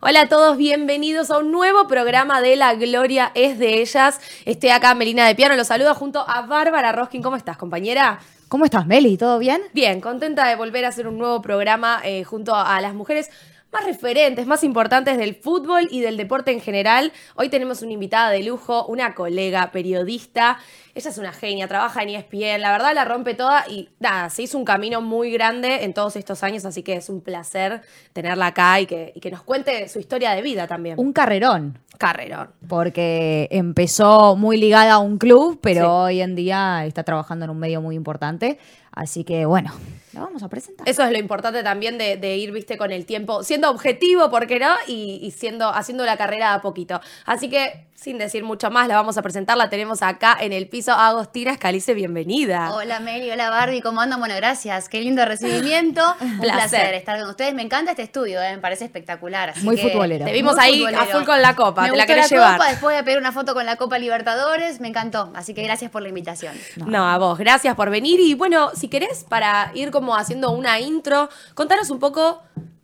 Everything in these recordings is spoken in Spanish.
Hola a todos, bienvenidos a un nuevo programa de La Gloria es de ellas. Estoy acá, Melina de Piano, los saludo junto a Bárbara Roskin. ¿Cómo estás, compañera? ¿Cómo estás, Meli? ¿Todo bien? Bien, contenta de volver a hacer un nuevo programa eh, junto a las mujeres más referentes, más importantes del fútbol y del deporte en general. Hoy tenemos una invitada de lujo, una colega periodista. Ella es una genia, trabaja en ESPN, la verdad la rompe toda y nada, se hizo un camino muy grande en todos estos años, así que es un placer tenerla acá y que, y que nos cuente su historia de vida también. Un carrerón. Carrerón. Porque empezó muy ligada a un club, pero hoy en día está trabajando en un medio muy importante. Así que bueno, la vamos a presentar. Eso es lo importante también de, ir, viste, con el tiempo, siendo objetivo, ¿por qué no? Y, siendo, haciendo la carrera a poquito. Así que, sin decir mucho más, la vamos a presentar. La tenemos acá en el piso. Agostina Escalice, bienvenida. Hola Mary, hola Barbie, ¿cómo andan? Bueno, gracias. Qué lindo recibimiento. Un placer. estar con ustedes. Me encanta este estudio, ¿eh? me parece espectacular. muy futbolero. Te vimos ahí a full con la copa, me te la querés llevar. Copa, después de pedir una foto con la Copa Libertadores, me encantó. Así que gracias por la invitación. no, a vos, gracias por venir. Y bueno, si querés, para ir como haciendo una intro, contanos un poco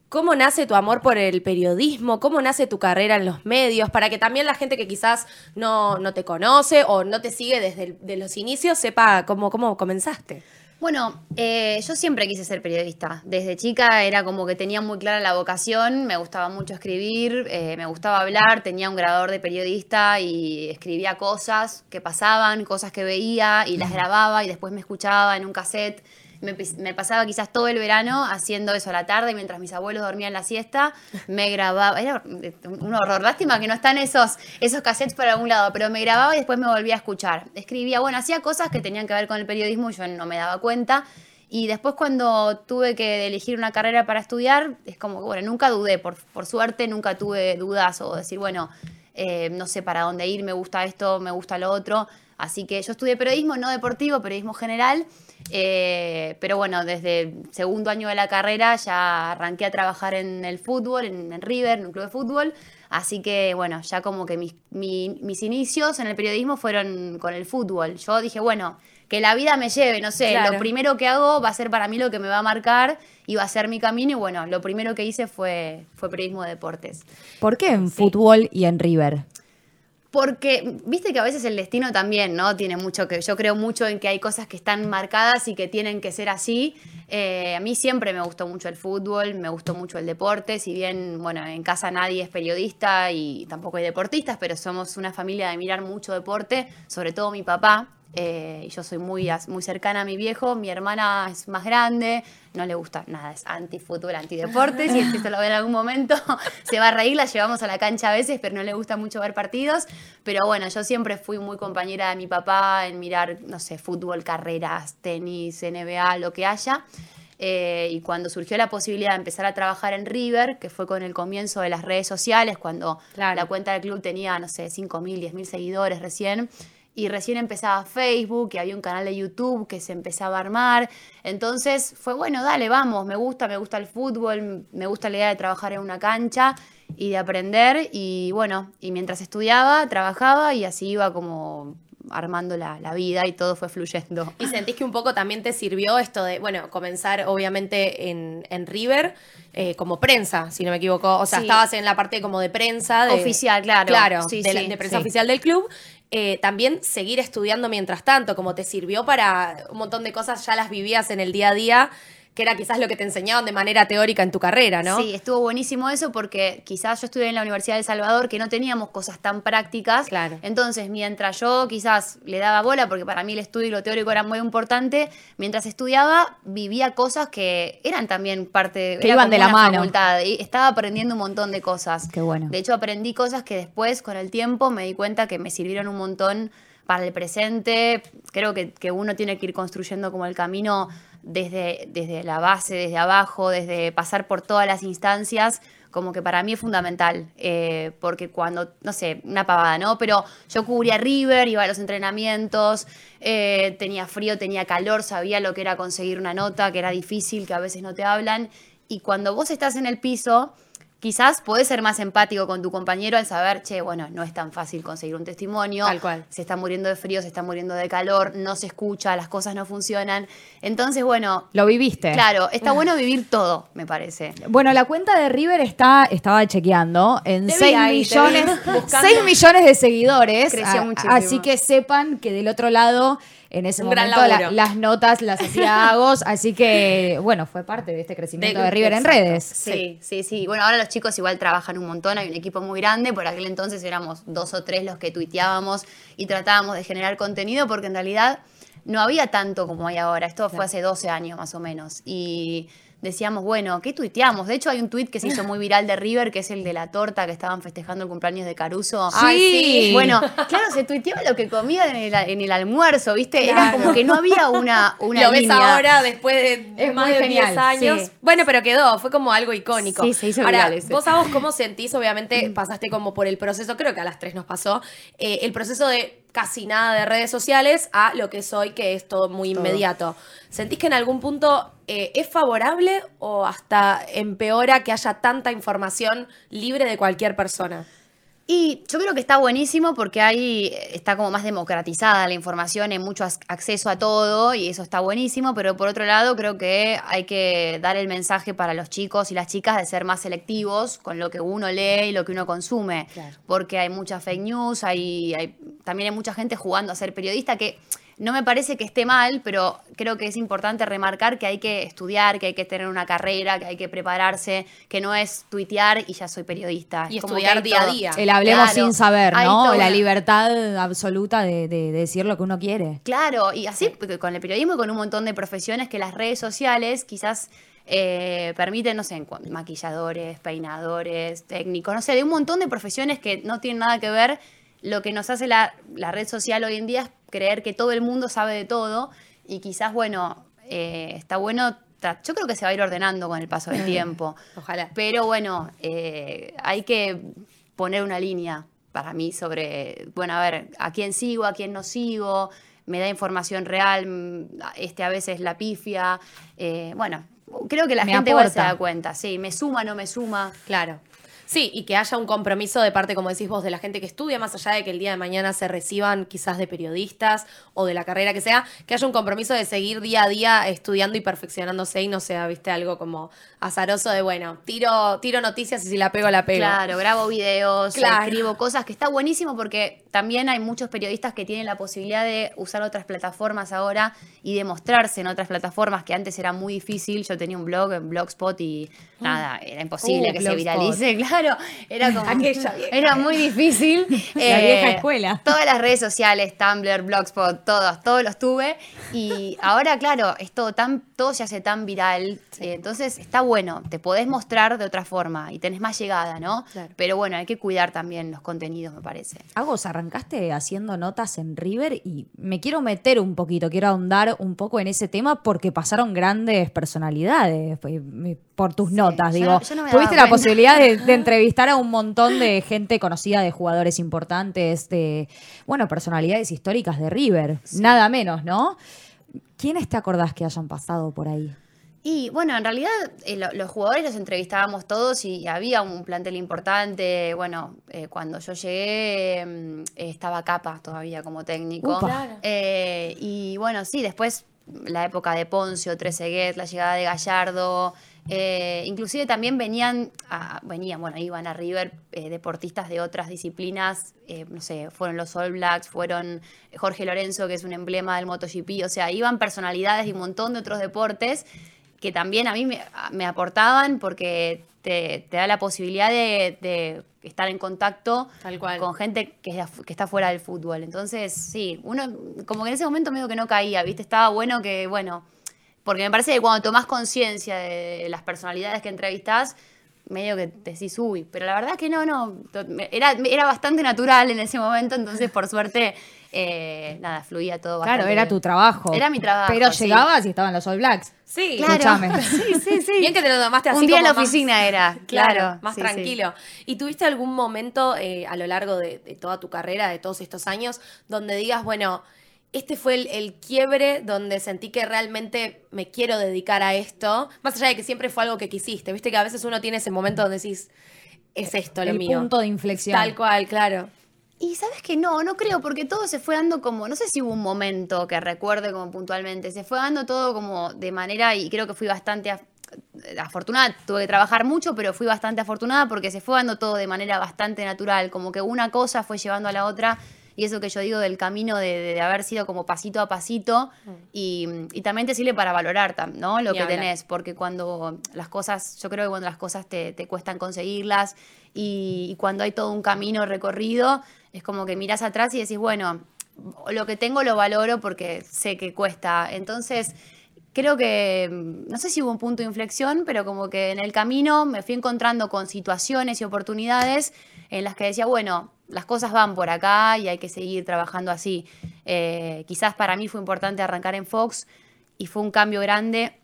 cómo nace tu amor por el periodismo, cómo nace tu carrera en los medios, para que también la gente que quizás no, no te conoce o no te sigue desde los inicios sepa cómo, cómo comenzaste. Bueno, eh, yo siempre quise ser periodista. Desde chica era como que tenía muy clara la vocación, me gustaba mucho escribir, eh, me gustaba hablar, tenía un grabador de periodista y escribía cosas que pasaban, cosas que veía y las grababa y después me escuchaba en un cassette me, pasaba quizás todo el verano haciendo eso a la tarde mientras mis abuelos dormían la siesta. Me grababa, era un horror. Lástima que no están esos, esos cassettes por algún lado, pero me grababa y después me volvía a escuchar. Escribía, bueno, hacía cosas que tenían que ver con el periodismo y yo no me daba cuenta. Y después cuando tuve que elegir una carrera para estudiar, es como bueno, nunca dudé, por, por suerte nunca tuve dudas o decir, bueno, eh, no sé para dónde ir, me gusta esto, me gusta lo otro. Así que yo estudié periodismo, no deportivo, periodismo general. Eh, pero bueno, desde el segundo año de la carrera ya arranqué a trabajar en el fútbol, en, River, en un club de fútbol. Así que bueno, ya como que mis, mis, inicios en el periodismo fueron con el fútbol. Yo dije, bueno, que la vida me lleve, no sé, lo primero que hago va a ser para mí lo que me va a marcar y va a ser mi camino. Y bueno, lo primero que hice fue, fue periodismo de deportes. ¿Por qué en fútbol y en River? Porque, viste que a veces el destino también, ¿no? Tiene mucho que. Yo creo mucho en que hay cosas que están marcadas y que tienen que ser así. Eh, a mí siempre me gustó mucho el fútbol, me gustó mucho el deporte. Si bien, bueno, en casa nadie es periodista y tampoco hay deportistas, pero somos una familia de mirar mucho deporte, sobre todo mi papá. Eh, yo soy muy, muy cercana a mi viejo, mi hermana es más grande, no le gusta nada, es anti-fútbol, anti-deportes, y esto lo ve en algún momento, se va a reír, la llevamos a la cancha a veces, pero no le gusta mucho ver partidos. Pero bueno, yo siempre fui muy compañera de mi papá en mirar, no sé, fútbol, carreras, tenis, NBA, lo que haya. Eh, y cuando surgió la posibilidad de empezar a trabajar en River, que fue con el comienzo de las redes sociales, cuando la cuenta del club tenía, no sé, 5.000, 10.000 seguidores recién, y recién empezaba Facebook y había un canal de YouTube que se empezaba a armar. Entonces fue bueno, dale, vamos, me gusta, me gusta el fútbol, me gusta la idea de trabajar en una cancha y de aprender. Y bueno, y mientras estudiaba, trabajaba y así iba como armando la, vida y todo fue fluyendo. ¿Y sentís que un poco también te sirvió esto de, bueno, comenzar obviamente en, en River eh, como prensa, si no me equivoco? O sea, estabas en la parte como de prensa. De, oficial, claro. Claro, sí, de, de, prensa oficial del club. Eh, también seguir estudiando mientras tanto, como te sirvió para un montón de cosas, ya las vivías en el día a día que era quizás lo que te enseñaban de manera teórica en tu carrera, ¿no? Sí, estuvo buenísimo eso porque quizás yo estudié en la Universidad de El Salvador que no teníamos cosas tan prácticas. Claro. Entonces, mientras yo quizás le daba bola, porque para mí el estudio y lo teórico era muy importante, mientras estudiaba vivía cosas que eran también parte que iban de la mano. Facultad. Y estaba aprendiendo un montón de cosas. Qué bueno. De hecho, aprendí cosas que después, con el tiempo, me di cuenta que me sirvieron un montón para el presente. Creo que, que uno tiene que ir construyendo como el camino desde, desde la base, desde abajo, desde pasar por todas las instancias, como que para mí es fundamental, eh, porque cuando, no sé, una pavada, ¿no? Pero yo cubría River, iba a los entrenamientos, eh, tenía frío, tenía calor, sabía lo que era conseguir una nota, que era difícil, que a veces no te hablan, y cuando vos estás en el piso, quizás podés ser más empático con tu compañero al saber, che, bueno, no es tan fácil conseguir un testimonio. Tal cual. Se está muriendo de frío, se está muriendo de calor, no se escucha, las cosas no funcionan. Entonces, bueno, Lo viviste. claro, está bueno vivir todo, me parece. Bueno, la cuenta de River está, estaba chequeando en Te vi 6 ahí, te vi millones, buscando. 6 millones de seguidores. Creció A- muchísimo. Así que sepan que del otro lado, en ese Un momento, la- las notas las hacía Agos. Así que, bueno, fue parte de este crecimiento de, De- River en redes. Sí, sí, sí. Bueno, ahora los chicos igual trabajan un montón, hay un equipo muy grande, por aquel entonces éramos dos o tres los que tuiteábamos y tratábamos de generar contenido porque en realidad no había tanto como hay ahora, esto fue hace 12 años más o menos y decíamos, bueno, ¿qué tuiteamos? De hecho hay un tuit que se hizo muy viral de River, que es el de la torta que estaban festejando el cumpleaños de Caruso. Ay, sí. Bueno, claro, se tuiteaba lo que comía en el, en el almuerzo, ¿viste? Era como que no había una, una Lo ves ahora después de Es más de genial, 10 años. sí. Bueno, pero quedó, fue como algo icónico. Sí, se hizo Ahora, viral ese. vos a vos cómo sentís, obviamente pasaste como por el proceso, creo que a las tres nos pasó, eh, el proceso de casi nada de redes sociales a lo que es hoy, que es todo muy inmediato. ¿Sentís que en algún punto eh, es favorable o hasta empeora que haya tanta información libre de cualquier persona? Y yo creo que está buenísimo porque ahí está como más democratizada la información, hay mucho acceso a todo y eso está buenísimo, pero por otro lado creo que hay que dar el mensaje para los chicos y las chicas de ser más selectivos con lo que uno lee y lo que uno consume, Claro. porque hay mucha fake news, hay, hay- también hay mucha gente jugando a ser periodista que no me parece que esté mal, pero creo que es importante remarcar que hay que estudiar, que hay que tener una carrera, que hay que prepararse, que no es tuitear y ya soy periodista. Y Es estudiar día a día. El hablemos Claro, sin saber, ¿no? La libertad absoluta de, de- de decir lo que uno quiere. Claro, y así con el periodismo y con un montón de profesiones que las redes sociales quizás eh, permiten, no sé, maquilladores, peinadores, técnicos, no sé, de un montón de profesiones que no tienen nada que ver. Lo que nos hace la, la red social hoy en día es creer que todo el mundo sabe de todo y quizás, bueno, eh, está bueno, yo creo que se va a ir ordenando con el paso del tiempo. Ojalá. Pero bueno, eh, hay que poner una línea para mí sobre, bueno, a ver, a quién sigo, a quién no sigo, me da información real, este a veces la pifia. eh, bueno, creo que la Me gente igual se da cuenta, sí, me suma, no me suma. Claro. Sí, y que haya un compromiso de parte, como decís vos, de la gente que estudia, más allá de que el día de mañana se reciban quizás de periodistas o de la carrera que sea, que haya un compromiso de seguir día a día estudiando y perfeccionándose y no sea, viste, algo como azaroso de, bueno, tiro, tiro noticias y si la pego, la pego. Claro, grabo videos, Claro. escribo cosas, que está buenísimo porque también hay muchos periodistas que tienen la posibilidad de usar otras plataformas ahora y de mostrarse en otras plataformas que antes era muy difícil. Yo tenía un blog en Blogspot y nada, era imposible Uh, que se viralice, claro, era como Aquella era muy difícil. La vieja escuela. Todas las redes sociales, Tumblr, Blogspot, todos, todos los tuve y ahora claro, es todo tan todo se hace tan viral, eh, entonces está bueno, te podés mostrar de otra forma y tenés más llegada, ¿no? Claro. Pero bueno, hay que cuidar también los contenidos, me parece. Agos, arrancaste haciendo notas en River y me quiero meter un poquito, quiero ahondar un poco en ese tema porque pasaron grandes personalidades eh, por tus notas, yo digo. no- yo no me daba Tuviste la cuenta. posibilidad de, de entrevistar a un montón de gente conocida, de jugadores importantes, de, bueno, personalidades históricas de River, nada menos, ¿no? ¿Quiénes te acordás que hayan pasado por ahí? Y bueno, en realidad eh, lo- los jugadores los entrevistábamos todos y había un plantel importante. Bueno, eh, cuando yo llegué mm, eh, estaba Capa todavía como técnico. Upa. Claro. Eh, y bueno, sí, después la época de Poncio, Trezeguet, la llegada de Gallardo. Eh, inclusive también venían, a- venían, bueno, iban a River eh, deportistas de otras disciplinas, eh, no sé, fueron los All Blacks, fueron Jorge Lorenzo, que es un emblema del MotoGP, o sea, iban personalidades de un montón de otros deportes que también a mí me, me aportaban porque te, te da la posibilidad de, de estar en contacto Tal cual. con gente que está fuera del fútbol. Entonces, sí, uno como que en ese momento medio que no caía, ¿viste? Estaba bueno que, bueno, porque me parece que cuando tomás conciencia de las personalidades que entrevistás, medio que te decís, uy, pero la verdad es que no, no, era, era bastante natural en ese momento, entonces por suerte, eh, nada, fluía todo bastante Claro, era bien. tu trabajo. Era mi trabajo, Pero sí. llegabas y estaban los All Blacks. Sí, Claro. Escúchame. Sí, sí, sí. Bien que te lo tomaste así Un día en la más- oficina era, Claro, claro. más sí, sí. tranquilo. ¿Y tuviste algún momento eh, a lo largo de, de toda tu carrera, de todos estos años, donde digas, bueno, este fue el, el quiebre donde sentí que realmente me quiero dedicar a esto, más allá de que siempre fue algo que quisiste, viste que a veces uno tiene ese momento donde decís, es esto lo el mío. punto de inflexión. Tal cual, claro. Y sabes que no, no creo, porque todo se fue dando como, no sé si hubo un momento que recuerde como puntualmente, se fue dando todo como de manera, y creo que fui bastante af- afortunada, tuve que trabajar mucho, pero fui bastante afortunada porque se fue dando todo de manera bastante natural, como que una cosa fue llevando a la otra, y eso que yo digo del camino de, de haber sido como pasito a pasito, y, y también te sirve para valorar, ¿no? Lo que hablar. tenés, porque cuando las cosas, yo creo que cuando las cosas te, te cuestan conseguirlas, y, y cuando hay todo un camino recorrido, es como que miras atrás y decís, bueno, lo que tengo lo valoro porque sé que cuesta. Entonces, creo que, mm, no sé si hubo un punto de inflexión, pero como que en el camino me fui encontrando con situaciones y oportunidades en las que decía, bueno, las cosas van por acá y hay que seguir trabajando así. Eh, quizás para mí fue importante arrancar en Fox y fue un cambio grande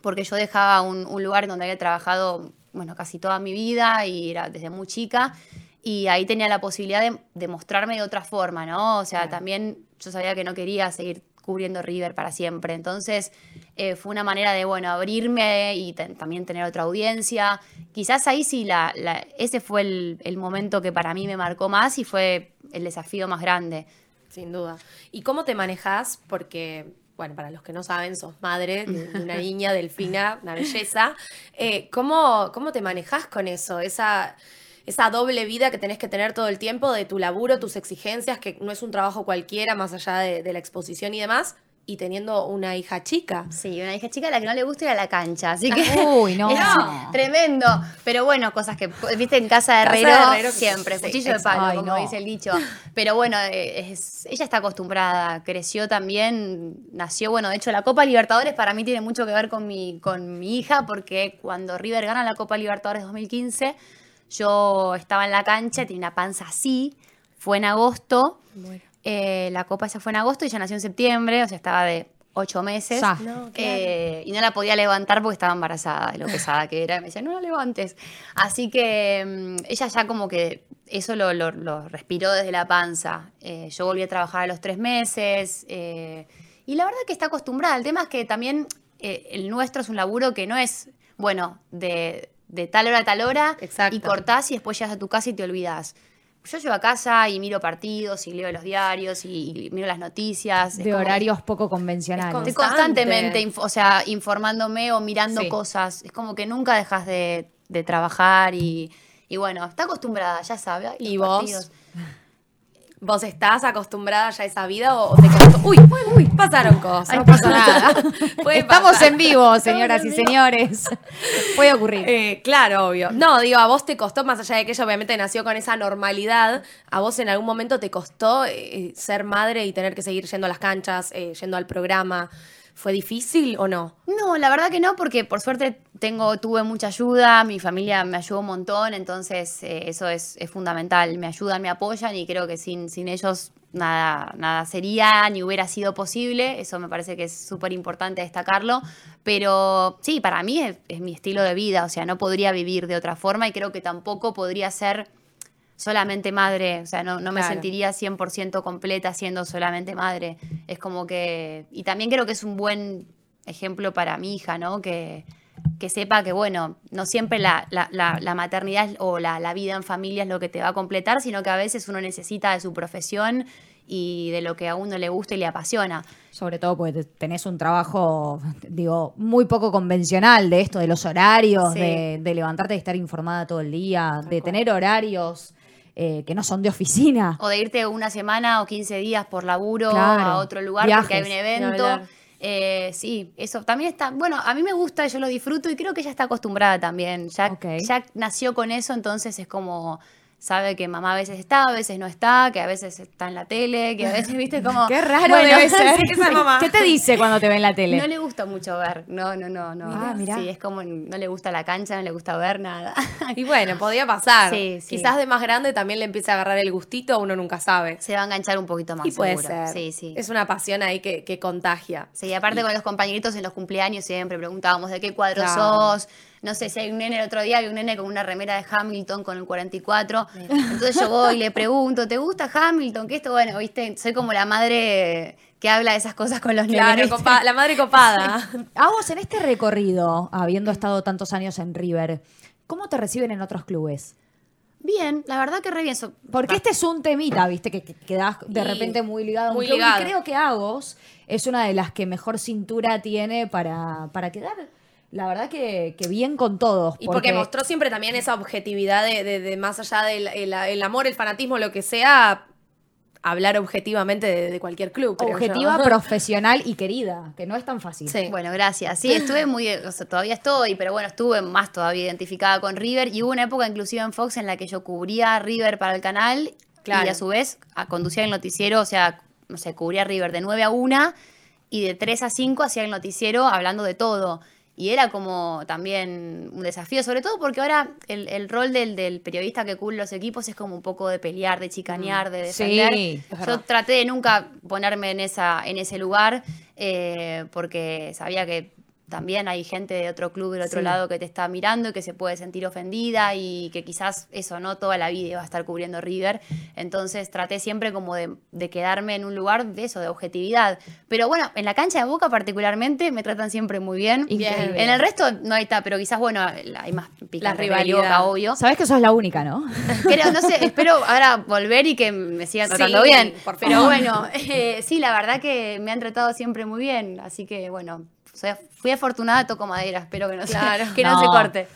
porque yo dejaba un, un lugar en donde había trabajado, bueno, casi toda mi vida y era desde muy chica. Y ahí tenía la posibilidad de, de mostrarme de otra forma, ¿no? O sea, también yo sabía que no quería seguir cubriendo River para siempre. Entonces, eh, fue una manera de, bueno, abrirme y también tener otra audiencia. Quizás ahí sí, la, la- ese fue el, el momento que para mí me marcó más y fue el desafío más grande. Sin duda. ¿Y cómo te manejas? Porque, bueno, para los que no saben, sos madre de una niña, Delfina, una belleza. Eh, ¿cómo, ¿Cómo te manejas con eso? Esa, esa doble vida que tenés que tener todo el tiempo de tu laburo, tus exigencias, que no es un trabajo cualquiera, más allá de, de la exposición y demás, y teniendo una hija chica. Sí, una hija chica a la que no le gusta ir a la cancha, así que... Uy, no. Es tremendo. Pero bueno, cosas que, viste, en casa de Casa de herrero, siempre, sí, cuchillo de palo, Ay, como no. dice el dicho. Pero bueno, eh, es- ella está acostumbrada, creció también, nació, bueno, de hecho la Copa Libertadores para mí tiene mucho que ver con mi, con mi hija, porque cuando River gana la Copa Libertadores 2015, yo estaba en la cancha, tenía una panza así, fue en agosto. Eh, la copa esa fue en agosto y ella nació en septiembre, o sea, estaba de ocho meses. Ya. No. Eh, y no la podía levantar porque estaba embarazada de lo pesada que era. Y me decía, no la levantes. Así que mm, ella ya como que eso lo, lo- lo respiró desde la panza. Eh, yo volví a trabajar a los tres meses. eh, y la verdad que está acostumbrada. El tema es que también eh, el nuestro es un laburo que no es, bueno, de, de tal hora a tal hora Exacto. y cortás y después llegas a tu casa y te olvidas. Yo llego a casa y miro partidos y leo los diarios y, y miro las noticias. Es De como horarios poco convencionales. con- Estoy Constante. constantemente, inf- o sea, informándome o mirando Sí. cosas. Es como que nunca dejas de, de trabajar y, y bueno, está acostumbrada, ya sabe. ¿Y vos? partidos. ¿Vos estás acostumbrada ya a esa vida o te costó? Uy, uy, uy, pasaron cosas. No pasa nada. Estamos pasar. en vivo, señoras y señores. Puede ocurrir. Eh, claro, obvio. No, digo, a vos te costó, más allá de que ella obviamente nació con esa normalidad, a vos en algún momento te costó eh, ser madre y tener que seguir yendo a las canchas, eh, yendo al programa. ¿Fue difícil o no? No, la verdad que no, porque por suerte tengo, tuve mucha ayuda, mi familia me ayudó un montón, entonces eh, eso es, es fundamental. Me ayudan, me apoyan y creo que sin, sin ellos nada, nada sería ni hubiera sido posible. Eso me parece que es súper importante destacarlo. Pero sí, para mí es, es mi estilo de vida, o sea, no podría vivir de otra forma y creo que tampoco podría ser solamente madre, o sea, no, no me Claro. sentiría 100% completa siendo solamente madre. Es como que, y también creo que es un buen ejemplo para mi hija, ¿no? Que, que sepa que, bueno, no siempre la, la- la- la maternidad o la, la vida en familia es lo que te va a completar, sino que a veces uno necesita de su profesión y de lo que a uno le gusta y le apasiona. Sobre todo porque te- tenés un trabajo, digo, muy poco convencional de esto, de los horarios, Sí. de, de levantarte y estar informada todo el día, de tener horarios eh, que no son de oficina. O de irte una semana o 15 días por laburo Claro, a otro lugar viajes, porque hay un evento. Eh, sí, eso también está. Bueno, a mí me gusta, yo lo disfruto y creo que ella está acostumbrada también. Ya, Ok. ya nació con eso, entonces es como. Sabe que mamá a veces está, a veces no está, que a veces está en la tele, que a veces, viste, como. Qué raro Bueno, debe ser. esa mamá. ¿Qué te dice cuando te ve en la tele? No le gusta mucho ver, no, no, no, no. Ah, mirá. Sí, es como no le gusta la cancha, no le gusta ver nada. Y bueno, podía pasar. Sí, sí. Quizás de más grande también le empiece a agarrar el gustito, uno nunca sabe. Se va a enganchar un poquito más. y puede seguro. ser. Sí, sí. Es una pasión ahí que, que contagia. Sí, aparte con los compañeritos en los cumpleaños siempre preguntábamos de qué cuadro Claro. sos. No sé si hay un nene el otro día, había un nene con una remera de Hamilton con el 44. Entonces yo voy y le pregunto, ¿te gusta Hamilton? ¿Qué esto? Bueno, viste, soy como la madre que habla de esas cosas con los Claro, nenes. copa- la madre copada. A vos, en este recorrido, habiendo estado tantos años en River, ¿cómo te reciben en otros clubes? Bien, la verdad que re bien. So- Porque este es un temita, viste, que, que quedás de Y repente muy ligado a un muy club. ligado. Y creo que Agos es una de las que mejor cintura tiene para, para quedar, la verdad que, que bien con todos. Y porque mostró siempre también esa objetividad de, de- de más allá del el- el amor, el fanatismo, lo que sea, hablar objetivamente de, de cualquier club. objetiva, yo. profesional y querida, que no es tan fácil. Sí. Bueno, gracias. Sí, estuve muy, o sea, todavía estoy, pero bueno, estuve más todavía identificada con River y hubo una época inclusive en Fox en la que yo cubría River para el canal Claro. y a su vez a- conducía el noticiero, o sea, no sé, cubría River de 9 a 1 y de 3 a 5 hacía el noticiero hablando de todo. Y era como también un desafío, sobre todo porque ahora el, el rol del, del periodista que cubre los equipos es como un poco de pelear, de chicanear, de Sí, defender. es Yo traté de nunca ponerme en, esa, en ese lugar eh, porque sabía que también hay gente de otro club del otro Sí. lado que te está mirando y que se puede sentir ofendida y que quizás eso no toda la vida va a estar cubriendo River. Entonces traté siempre como de, de quedarme en un lugar de eso, de objetividad. Pero bueno, en la cancha de Boca particularmente me tratan siempre muy bien. Increíble. En el resto no hay ta, pero quizás bueno, hay más picante rivalidad. Boca, obvio. Sabes que sos la única, ¿no? Creo, no sé, espero ahora volver y que me sigan tratando Sí, bien. por Pero favor. bueno, eh, sí, la verdad que me han tratado siempre muy bien. Así que bueno, sea, fui afortunada, toco madera. Espero que no, Claro. se, que no. No. se corte.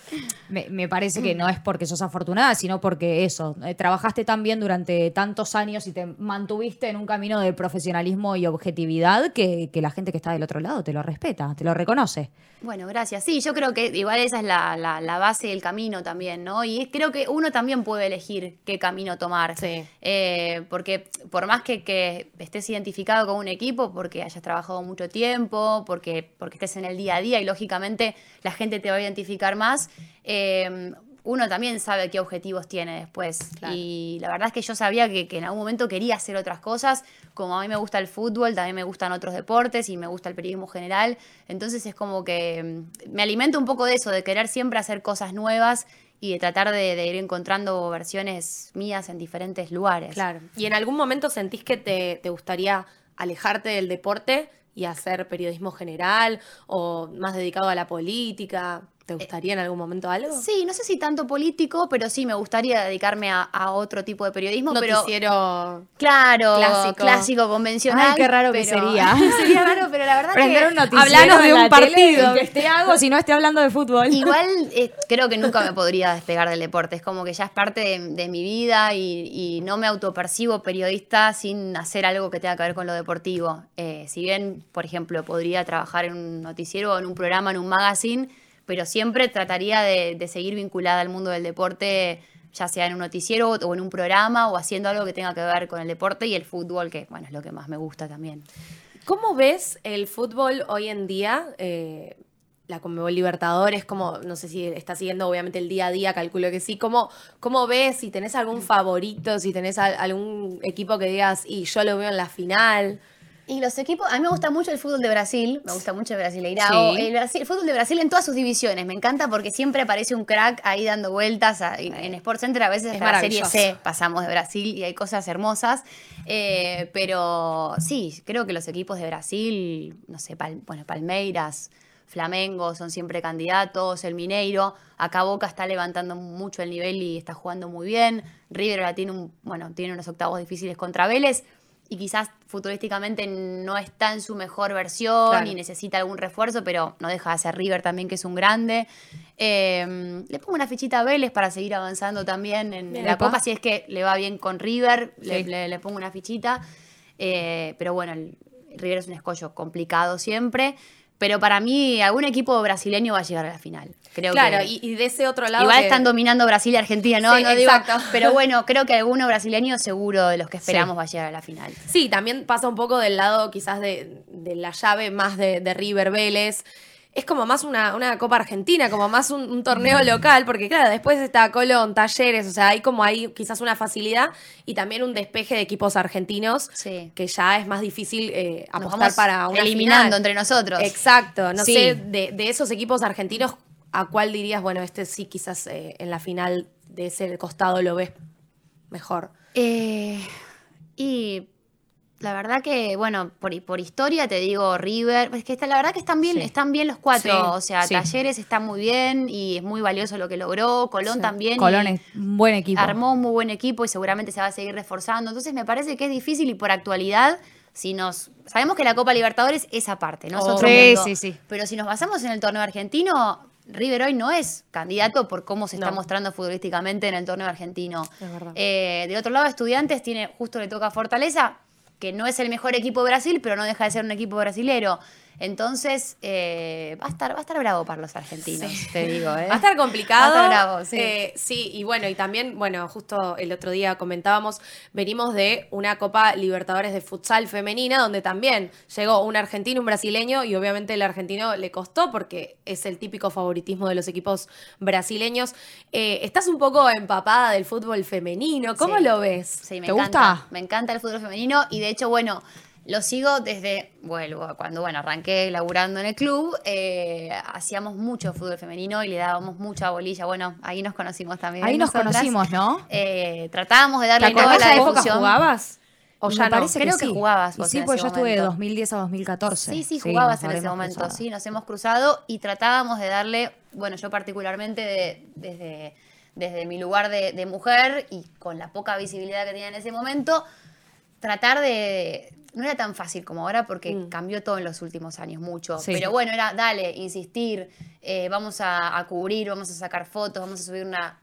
Me, me parece que no es porque sos afortunada, sino porque eso, eh, trabajaste tan bien durante tantos años y te mantuviste en un camino de profesionalismo y objetividad que, que la gente que está del otro lado te lo respeta, te lo reconoce. Bueno, gracias. Sí, yo creo que igual esa es la, la- la base del camino también, ¿no? Y creo que uno también puede elegir qué camino tomar. Sí. Eh, porque por más que, que estés identificado con un equipo, porque hayas trabajado mucho tiempo, porque, porque estés en el día a día y lógicamente la gente te va a identificar más, eh, uno también sabe qué objetivos tiene después. Claro. Y la verdad es que yo sabía que, que en algún momento quería hacer otras cosas. Como a mí me gusta el fútbol, también me gustan otros deportes y me gusta el periodismo general. Entonces es como que mm, me alimento un poco de eso, de querer siempre hacer cosas nuevas y de tratar de, de ir encontrando versiones mías en diferentes lugares. Claro. ¿Y en algún momento sentís que te, te gustaría alejarte del deporte y hacer periodismo general o más dedicado a la política? ¿Te gustaría en algún momento algo? Sí, no sé si tanto político, pero sí me gustaría dedicarme a, a otro tipo de periodismo. pero Noticiero. Claro, Clásico. clásico, convencional. Ay, qué raro que pero- sería. sería raro, pero la verdad Prender que... un noticiero de un partido. que esté algo si no esté hablando de fútbol. Igual eh, creo que nunca me podría despegar del deporte. Es como que ya es parte de, de mi vida y, y no me autopercibo periodista sin hacer algo que tenga que ver con lo deportivo. Eh, si bien, por ejemplo, podría trabajar en un noticiero o en un programa, en un magazine, pero siempre trataría de, seguir vinculada al mundo del deporte, ya sea en un noticiero o en un programa o haciendo algo que tenga que ver con el deporte y el fútbol, que bueno, es lo que más me gusta también. ¿Cómo ves el fútbol hoy en día? Eh, la Conmebol Libertadores, como, no sé si estás siguiendo obviamente el día a día, calculo que sí. ¿Cómo, cómo ves? Si tenés algún favorito, si tenés al- algún equipo que digas, y yo lo veo en la final. Y los equipos, a mí me gusta mucho el fútbol de Brasil, me gusta mucho el Brasileirao. Sí. El, Brasil- el fútbol de Brasil en todas sus divisiones, me encanta porque siempre aparece un crack ahí dando vueltas. a- en, en Sports Center a veces Es la Serie. C pasamos de Brasil y hay cosas hermosas. Eh, pero sí, creo que los equipos de Brasil, no sé, Pal- bueno, Palmeiras, Flamengo son siempre candidatos, el Mineiro. Acá Boca está levantando mucho el nivel y está jugando muy bien. River ahora tiene, un, bueno, tiene unos octavos difíciles contra Vélez y quizás futurísticamente no está en su mejor versión Claro. y necesita algún refuerzo, pero no deja de ser River también, que es un grande. Eh, le pongo una fichita a Vélez para seguir avanzando también en la. Copa, si es que le va bien con River, le, Sí. le- le pongo una fichita. Eh, pero bueno, el River es un escollo complicado siempre. Pero para mí, algún equipo brasileño va a llegar a la final. Creo claro, que... y, y de ese otro lado. Igual que- están dominando Brasil y Argentina, ¿no? Sí, no digo, exacto. pero bueno, creo que alguno brasileño seguro de los que esperamos Sí. va a llegar a la final. Sí, también pasa un poco del lado quizás de, de la llave más de, de River Vélez. Es como más una, una Copa Argentina, como más un, un torneo local, porque claro, después está Colón, Talleres, o sea, hay como hay quizás una facilidad y también un despeje de equipos argentinos Sí. que ya es más difícil eh, apostar para una eliminando final. entre nosotros. Exacto, no Sí. sé, de, de esos equipos argentinos, ¿a cuál dirías, bueno, este sí quizás eh, en la final de ese costado lo ves mejor? Eh, y La verdad que, bueno, por, por historia te digo River, es que está, la verdad que están bien, Sí. están bien los cuatro, Sí, o sea, sí. Talleres está muy bien y es muy valioso lo que logró, Colón también. Colón es un buen equipo. Armó un muy buen equipo y seguramente se va a seguir reforzando. Entonces me parece que es difícil y por actualidad, si nos. Sabemos que la Copa Libertadores es aparte, no es Oh. otro Sí, mundo. sí, sí. Pero si nos basamos en el torneo argentino, River hoy no es candidato por cómo se está mostrando futbolísticamente en el torneo argentino. Es verdad. Eh, del otro lado, Estudiantes tiene, justo le toca Fortaleza, que no es el mejor equipo de Brasil, pero no deja de ser un equipo brasilero. Entonces, eh, va, a estar, va a estar bravo para los argentinos, te digo. ¿eh? Va a estar complicado. Va a estar bravo, sí. Eh, sí, y bueno, y también, bueno, justo el otro día comentábamos, venimos de una Copa Libertadores de futsal femenina, donde también llegó un argentino, un brasileño, y obviamente el argentino le costó porque es el típico favoritismo de los equipos brasileños. Eh, estás un poco empapada del fútbol femenino, ¿cómo Sí. lo ves? Sí, me ¿Te encanta. gusta? Me encanta el fútbol femenino y de hecho, bueno, lo sigo desde, vuelvo, cuando bueno, arranqué laburando en el club, eh, hacíamos mucho fútbol femenino y le dábamos mucha bolilla. Bueno, ahí nos conocimos también. Ahí nos conocimos, ¿no? Eh, tratábamos de darle ¿En toda la época difusión. jugabas? ¿O Me ya no? parece Creo que, que sí. jugabas Y sí, en pues ese yo estuve de momento. 2010 a 2014. Sí, sí, jugabas en ese momento, cruzado. sí, nos hemos cruzado y tratábamos de darle, bueno, yo particularmente de- desde, desde mi lugar de, de mujer y con la poca visibilidad que tenía en ese momento, tratar de... No era tan fácil como ahora porque Mm. cambió todo en los últimos años, mucho. Sí. Pero bueno, era, dale, insistir, eh, vamos a, a cubrir, vamos a sacar fotos, vamos a subir una...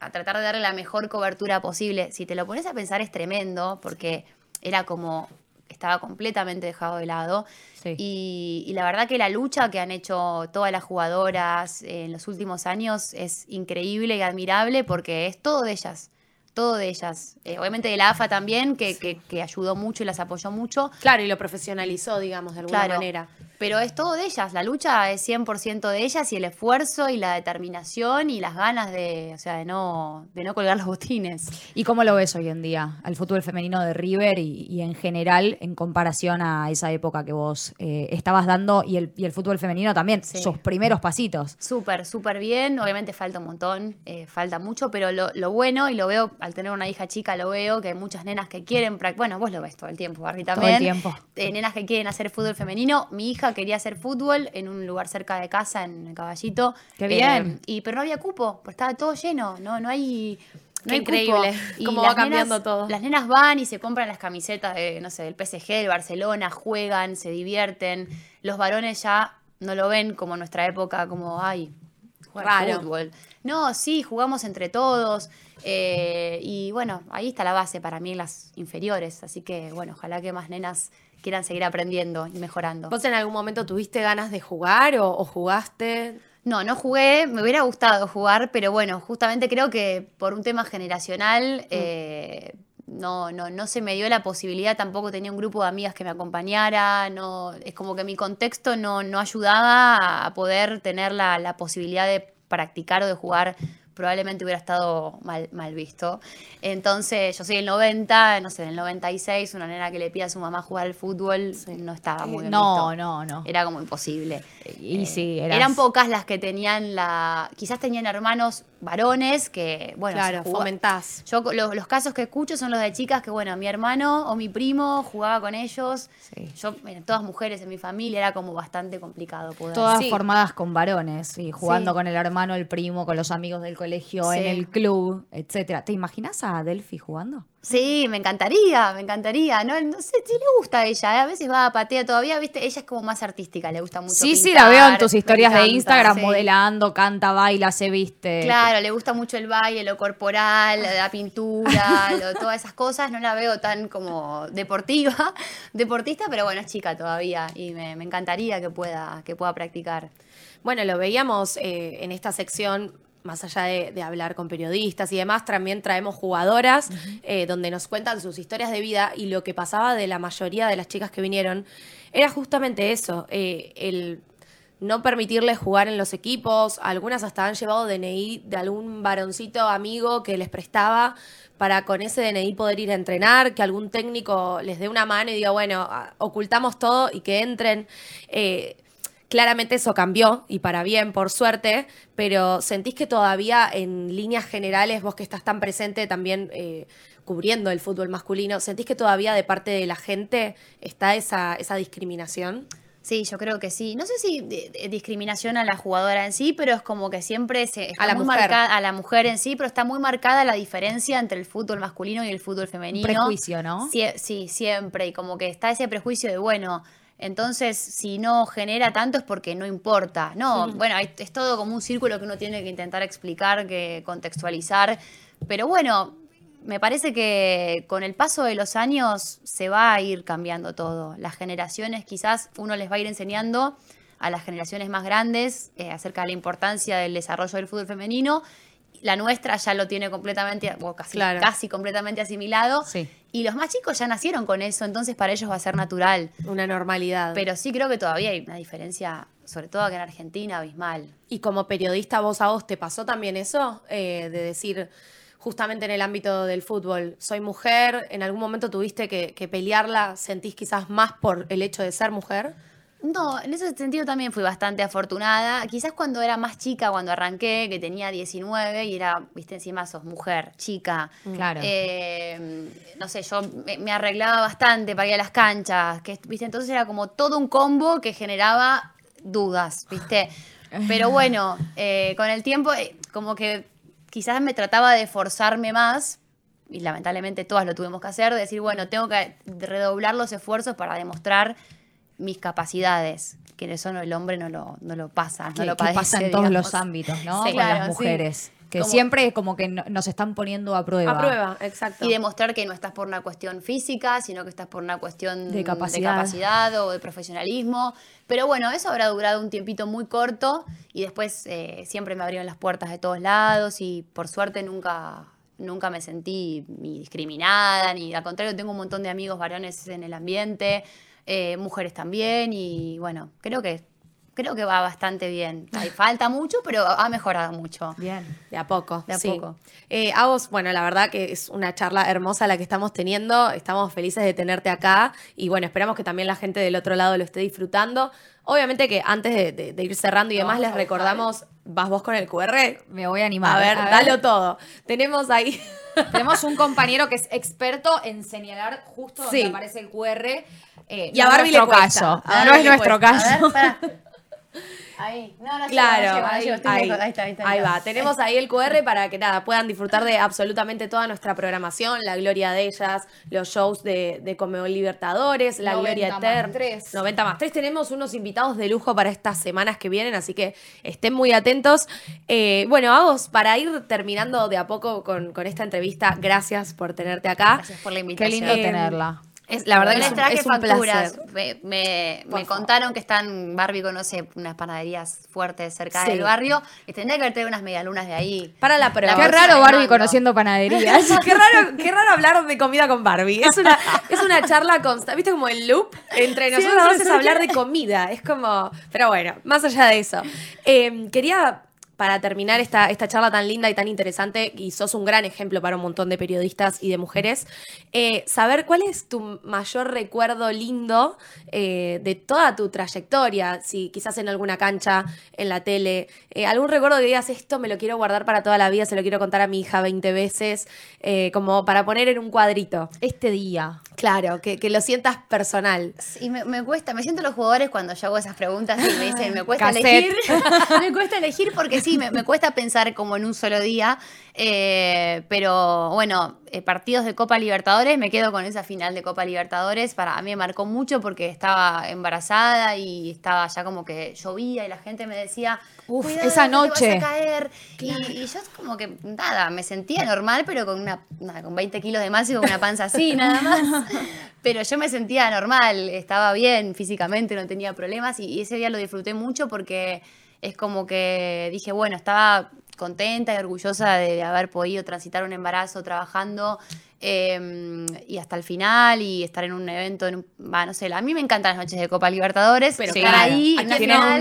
a tratar de darle la mejor cobertura posible. Si te lo pones a pensar es tremendo porque era como... estaba completamente dejado de lado. Sí. Y, y la verdad que la lucha que han hecho todas las jugadoras en los últimos años es increíble y admirable porque es todo de ellas, todo de ellas. Eh, obviamente de la AFA también, que, que- que ayudó mucho y las apoyó mucho. Claro, y lo profesionalizó, digamos, de alguna Claro, manera. Pero es todo de ellas, la lucha es 100% de ellas y el esfuerzo y la determinación y las ganas de, o sea, de no, de no colgar los botines. ¿Y cómo lo ves hoy en día al fútbol femenino de River y, y en general en comparación a esa época que vos eh, estabas dando y el, y el fútbol femenino también, Sí. sus primeros pasitos? Súper, súper bien. Obviamente falta un montón, eh, falta mucho, pero lo, lo bueno, y lo veo al tener una hija chica, lo veo que hay muchas nenas que quieren, bueno, vos lo ves todo el tiempo, Barbie Todo también. el tiempo. Eh, nenas que quieren hacer fútbol femenino. Mi hija quería hacer fútbol en un lugar cerca de casa, en el Caballito. ¡Qué Eh, bien! y, pero no había cupo, pues estaba todo lleno, no, no hay. No Qué cupo. increíble Y cómo las va cambiando nenas- todo. Las nenas van y se compran las camisetas de, no sé, del PSG, del Barcelona, juegan, se divierten. Los varones ya no lo ven como en nuestra época, como, ay, jugar Raro. fútbol. No, sí, jugamos entre todos. eh, y bueno, ahí está la base para mí en las inferiores. Así que, bueno, ojalá que más nenas quieran seguir aprendiendo y mejorando. ¿Vos en algún momento tuviste ganas de jugar o, o jugaste? No, no jugué, me hubiera gustado jugar, pero bueno, justamente creo que por un tema generacional eh, no, no, no se me dio la posibilidad, tampoco tenía un grupo de amigas que me acompañara, no, es como que mi contexto no, no ayudaba a poder tener la, la posibilidad de practicar o de jugar probablemente hubiera estado mal, mal visto. Entonces, yo soy del 90, no sé, del 96, una nena que le pida a su mamá jugar al fútbol, no estaba muy bien No, visto. no, no. Era como imposible. Y sí, eras- Eh, Eran pocas las que tenían la. Quizás tenían hermanos varones que, bueno, claro, fomentás. Yo los, los casos que escucho son los de chicas que, bueno, mi hermano o mi primo jugaba con ellos. Sí. Yo, todas mujeres en mi familia, era como bastante complicado poder. Todas Sí. formadas con varones y jugando Sí. con el hermano, el primo, con los amigos del colegio, Sí. en el club, etcétera. ¿Te imaginas a Delphi jugando? Sí, me encantaría, me encantaría. No, no sé, sí le gusta a ella. ¿eh? A veces va a patea todavía, ¿viste? Ella es como más artística, le gusta mucho. Sí, sí, pintar, la veo en tus historias de Instagram sí. modelando, canta, baila, se viste. Claro, le gusta mucho el baile, lo corporal, la pintura, lo- todas esas cosas. No la veo tan como deportiva, deportista, pero bueno, es chica todavía y me, me encantaría que pueda, que pueda practicar. Bueno, lo veíamos eh, en esta sección, más allá de, de hablar con periodistas y demás, también traemos jugadoras eh, donde nos cuentan sus historias de vida y lo que pasaba de la mayoría de las chicas que vinieron. Era justamente eso, eh, el no permitirles jugar en los equipos, algunas hasta han llevado DNI de algún varoncito amigo que les prestaba para con ese DNI poder ir a entrenar, que algún técnico les dé una mano y diga, bueno, ah, ocultamos todo y que entren. Eh, Claramente eso cambió y para bien, por suerte, pero ¿sentís que todavía en líneas generales, vos que estás tan presente también eh, cubriendo el fútbol masculino, ¿sentís que todavía de parte de la gente está esa, esa discriminación? Sí, yo creo que sí. No sé si de- de discriminación a la jugadora en sí, pero es como que siempre se está A la muy mujer. marcada a la mujer en sí, pero está muy marcada la diferencia entre el fútbol masculino y el fútbol femenino. prejuicio, ¿no? Sie- sí, siempre. Y como que está ese prejuicio de, bueno, entonces si no genera tanto es porque no importa. No, bueno, hay- es todo como un círculo que uno tiene que intentar explicar, que contextualizar. Pero bueno, me parece que con el paso de los años se va a ir cambiando todo. Las generaciones, quizás uno les va a ir enseñando a las generaciones más grandes eh, acerca de la importancia del desarrollo del fútbol femenino. La nuestra ya lo tiene completamente, o casi, Claro. casi completamente asimilado. Sí. Y los más chicos ya nacieron con eso, entonces para ellos va a ser natural. Una normalidad. Pero sí creo que todavía hay una diferencia, sobre todo acá en Argentina, abismal. Y como periodista, vos a vos, ¿te pasó también eso? Eh, de decir, justamente en el ámbito del fútbol, soy mujer, ¿en algún momento tuviste que, que pelearla? ¿Sentís quizás más por el hecho de ser mujer? No, en ese sentido también fui bastante afortunada. Quizás cuando era más chica, cuando arranqué, que tenía 19 y era, viste, encima sos mujer, chica. Claro. Eh, no sé, yo me, me arreglaba bastante para ir a las canchas, que, viste, entonces era como todo un combo que generaba dudas, viste. Pero bueno, eh, con el tiempo, eh, como que quizás me trataba de forzarme más, y lamentablemente todas lo tuvimos que hacer, de decir, bueno, tengo que redoblar los esfuerzos para demostrar mis capacidades, que eso no, el hombre no lo, no lo pasa, no lo padece, pasa en todos los ámbitos, ¿no? Sí, Con claro, las sí. mujeres. Que Como- siempre como que no- nos están poniendo a prueba. A prueba, exacto. Y demostrar que no estás por una cuestión física, sino que estás por una cuestión De capacidad. capacidad o de profesionalismo. Pero bueno, eso habrá durado un tiempito muy corto y después eh, siempre me abrieron las puertas de todos lados y por suerte nunca, nunca me sentí ni discriminada, ni al contrario, tengo un montón de amigos varones en el ambiente, eh, mujeres también y bueno, creo que, creo que va bastante bien. Hay falta mucho, pero ha mejorado mucho. Bien. De a poco. De a sí. poco. Eh, a vos, bueno, la verdad que es una charla hermosa la que estamos teniendo. Estamos felices de tenerte acá y bueno, esperamos que también la gente del otro lado lo esté disfrutando. Obviamente que antes de, de- de ir cerrando y demás, les a recordamos, vas vos con el QR. Me voy a animar. A ver, dalo todo. Tenemos ahí. Tenemos un compañero que es experto en señalar justo donde Sí. aparece el QR. eh, Y a no es Barbie le nuestro cuesta. caso. A no es nuestro caso. Ahí. No, no Claro, no llego, no ahí, ahí, lejos. Ahí está, ahí está. ahí va. Tenemos ahí el QR para que nada, puedan disfrutar de absolutamente toda nuestra programación, la gloria de ellas, los shows de, de Libertadores, la 90 gloria eterna. tres. 90 más 3. Tenemos unos invitados de lujo para estas semanas que vienen, así que estén muy atentos. Eh, bueno, Agos, para ir terminando de a poco con, con esta entrevista, gracias por tenerte acá. Gracias por la Qué invitación. lindo Eh, tenerla. Es, la verdad que es traje es un facturas. placer. Me, contaron que están, Barbie conoce unas panaderías fuertes cerca Sí. del barrio. Tendría que haber traído unas medialunas de ahí. Para la prueba. Qué raro Barbie mando. conociendo panaderías. qué raro, qué raro hablar de comida con Barbie. Es una, es una charla constante. ¿Viste como el loop? Entre nosotros a veces surge- hablar de comida. Es como. Pero bueno, más allá de eso. Eh, quería. Para terminar esta, esta charla tan linda y tan interesante, y sos un gran ejemplo para un montón de periodistas y de mujeres, eh, saber cuál es tu mayor recuerdo lindo eh, de toda tu trayectoria, si quizás en alguna cancha, en la tele, eh, algún recuerdo que digas esto me lo quiero guardar para toda la vida, se lo quiero contar a mi hija 20 veces, como para poner en un cuadrito. Este día. Claro, que, que lo sientas personal. Y me, me cuesta, me siento los jugadores cuando yo hago esas preguntas y me dicen, me cuesta Cassette. elegir. me cuesta elegir porque sí, me, me cuesta pensar como en un solo día. Eh, pero bueno, eh, partidos de Copa Libertadores, me quedo con esa final de Copa Libertadores. Para a mí me marcó mucho porque estaba embarazada y estaba ya como que llovía y la gente me decía, Uf, "Cuidado, esa te vas a noche". caer". Y, y yo como que nada, me sentía normal, pero con una nada, con 20 kilos de más y con una panza así, nada más. Pero yo me sentía normal, estaba bien físicamente, no tenía problemas y, y ese día lo disfruté mucho porque es como que dije, bueno, estaba contenta y orgullosa de, haber podido transitar un embarazo trabajando eh, y hasta el final y estar en un evento, en un- va, no sé, a mí me encantan las noches de Copa Libertadores, Pero pero estar claro, ahí, un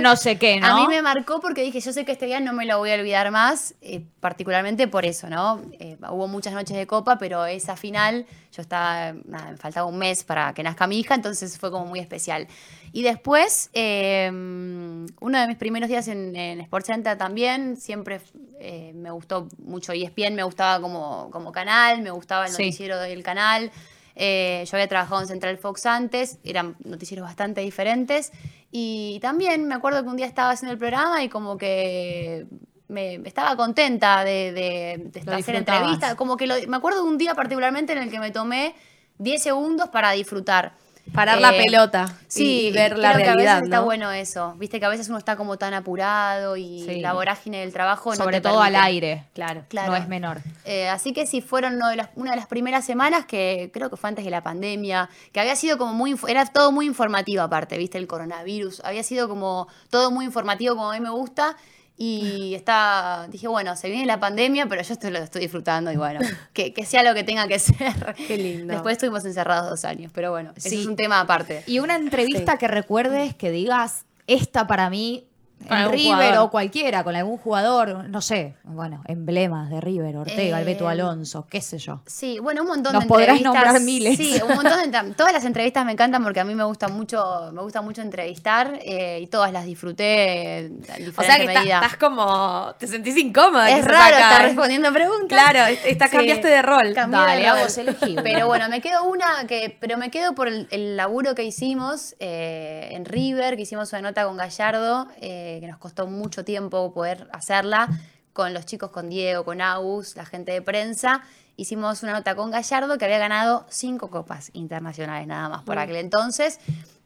no sé qué, ¿no? A mí me marcó porque dije, yo sé que este día no me lo voy a olvidar más, eh, particularmente por eso, ¿no? Eh, hubo muchas noches de Copa, pero esa final, yo estaba, nada, me faltaba un mes para que nazca mi hija, entonces fue como muy especial. Y después, eh, uno de mis primeros días en, en Sports Center también, siempre eh, me gustó mucho E ESPN, me gustaba como, como canal, me gustaba el Sí. Noticiero del canal. Eh, yo había trabajado en Central Fox antes, eran noticieros bastante diferentes. Y también me acuerdo que un día estaba haciendo el programa y como que me estaba contenta de, de- de hacer entrevistas. Como que lo- me acuerdo de un día particularmente en el que me tomé 10 segundos para disfrutar. Parar la Eh, pelota Sí, y ver la creo que a realidad, veces está ¿no? bueno eso. Viste que a veces uno está como tan apurado y Sí. la vorágine del trabajo no Sobre todo al aire. Claro. Claro. No es menor. Eh, así que sí, fueron uno de las- una de las primeras semanas que creo que fue antes de la pandemia, que había sido como muy, era todo muy informativo aparte, viste, el coronavirus, había sido como todo muy informativo como a mí me gusta y está, dije, bueno, se viene la pandemia, pero yo esto lo estoy disfrutando y bueno, que, que sea lo que tenga que ser. Qué lindo. Después estuvimos encerrados dos años, pero bueno, ese Sí. es un tema aparte. Y una entrevista que recuerdes que digas, esta para mí, en River jugador. o cualquiera, con algún jugador, no sé, bueno, emblemas de River, Ortega, Eh, Alonso, qué sé yo. Sí, bueno, un montón Nos de podrás entrevistas. nombrar miles. Sí, un montón de todas las entrevistas me encantan porque a mí me gusta mucho, me gusta mucho entrevistar eh, y todas las disfruté en diferente O sea que medida. estás como. Te sentís incómoda. es raro acá, estar respondiendo preguntas. Claro, est- está- Sí. cambiaste de rol. Cambié Dale, de a vos elegí. Pero bueno, me quedo una que, pero me quedo por el, el laburo que hicimos eh, en River, que hicimos una nota con Gallardo, eh, que nos costó mucho tiempo poder hacerla, con los chicos, con Diego, con Agus, la gente de prensa. Hicimos una nota con Gallardo que había ganado cinco copas internacionales nada más por aquel entonces.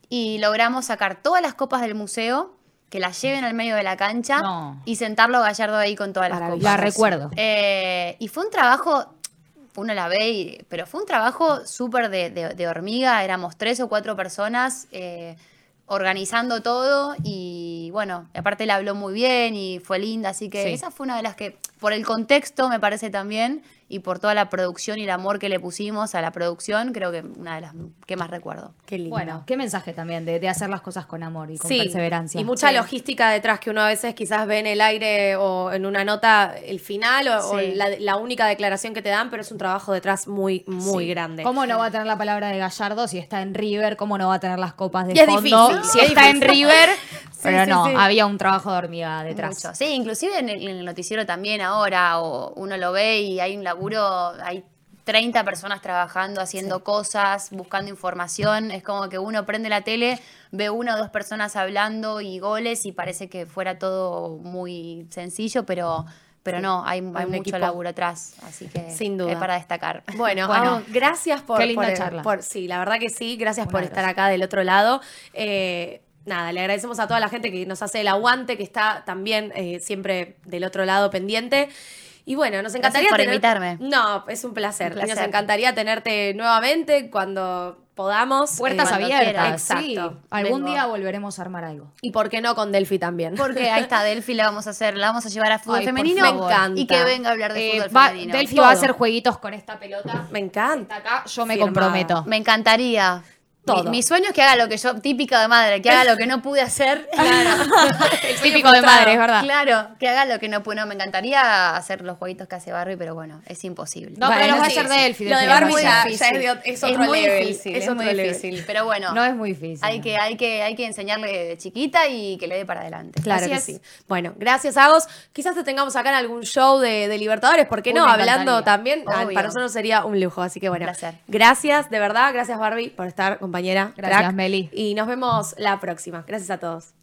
Y logramos sacar todas las copas del museo, que las lleven al medio de la cancha No. y sentarlo a Gallardo ahí con todas las copas. La recuerdo. Eh, y fue un trabajo, uno la ve, y- pero fue un trabajo súper de, de- de hormiga. Éramos tres o cuatro personas eh, organizando todo y bueno, aparte él habló muy bien y fue linda, así que Sí. esa fue una de las que, por el contexto me parece también, y por toda la producción y el amor que le pusimos a la producción, creo que una de las que más recuerdo. Qué lindo. Bueno, qué mensaje también de, de hacer las cosas con amor y con Sí, perseverancia. Y mucha Sí. logística detrás que uno a veces quizás ve en el aire o en una nota el final o, la, la única declaración que te dan, pero es un trabajo detrás muy, muy Sí. grande. ¿Cómo no va a tener la palabra de Gallardo si está en River? ¿Cómo no va a tener las copas de Y es fondo difícil, si es está en. River? Sí, Pero sí, no, sí. había un trabajo de hormiga detrás. Mucho. Sí, inclusive en el, en el noticiero también ahora, o uno lo ve y hay un laburo, hay 30 personas trabajando, haciendo cosas, buscando información. Es como que uno prende la tele, ve una o dos personas hablando y goles y parece que fuera todo muy sencillo, pero, pero no, hay, hay mucho equipo. laburo atrás. Así que Sin duda. es para destacar. Bueno, Bueno. Gracias por, Qué linda por- charla. por- sí, la verdad que sí, gracias por estar acá del otro lado. Eh, nada, le agradecemos a toda la gente que nos hace el aguante, que está también eh, siempre del otro lado pendiente. Y bueno, nos encantaría por tener- invitarme. No, es un placer. Un Nos encantaría tenerte nuevamente cuando podamos. Puertas Eh, cuando abiertas. sí. Exacto. Algún Vengo. día volveremos a armar algo. Y por qué no con Delphi también. Porque ahí está, Delphi la vamos a hacer, la vamos a llevar a fútbol Ay, por femenino. Me encanta. y que venga a hablar de Eh, fútbol va- femenino. Delphi va a hacer jueguitos con esta pelota. Me encanta. Está acá, yo me Firmada. comprometo. Me encantaría. Todo. Mi, mi sueño es que haga lo que yo, típica de madre, que haga lo que no pude hacer. Claro. Típico de madre, es verdad. Claro, que haga lo que no pude. No, me encantaría hacer los jueguitos que hace Barbie, pero bueno, es imposible. No, pero los va a hacer sí. Delphi. Lo de Barbie muy ya- es de es otro muy level, difícil, es es, otro muy level. difícil. Pero bueno, No es muy difícil. hay, que, hay, que, hay que enseñarle de chiquita y que le dé para adelante. Claro Así que es. sí. Bueno, gracias a vos. Quizás te tengamos acá en algún show de, de Libertadores, ¿por qué Uy, no? Hablando encantaría. también. Ah, Obvio. para nosotros sería un lujo. Así que bueno. Un placer. Gracias, de verdad. Gracias, Barbie, por estar, compañera. Gracias, crack. Meli. Y nos vemos la próxima. Gracias a todos.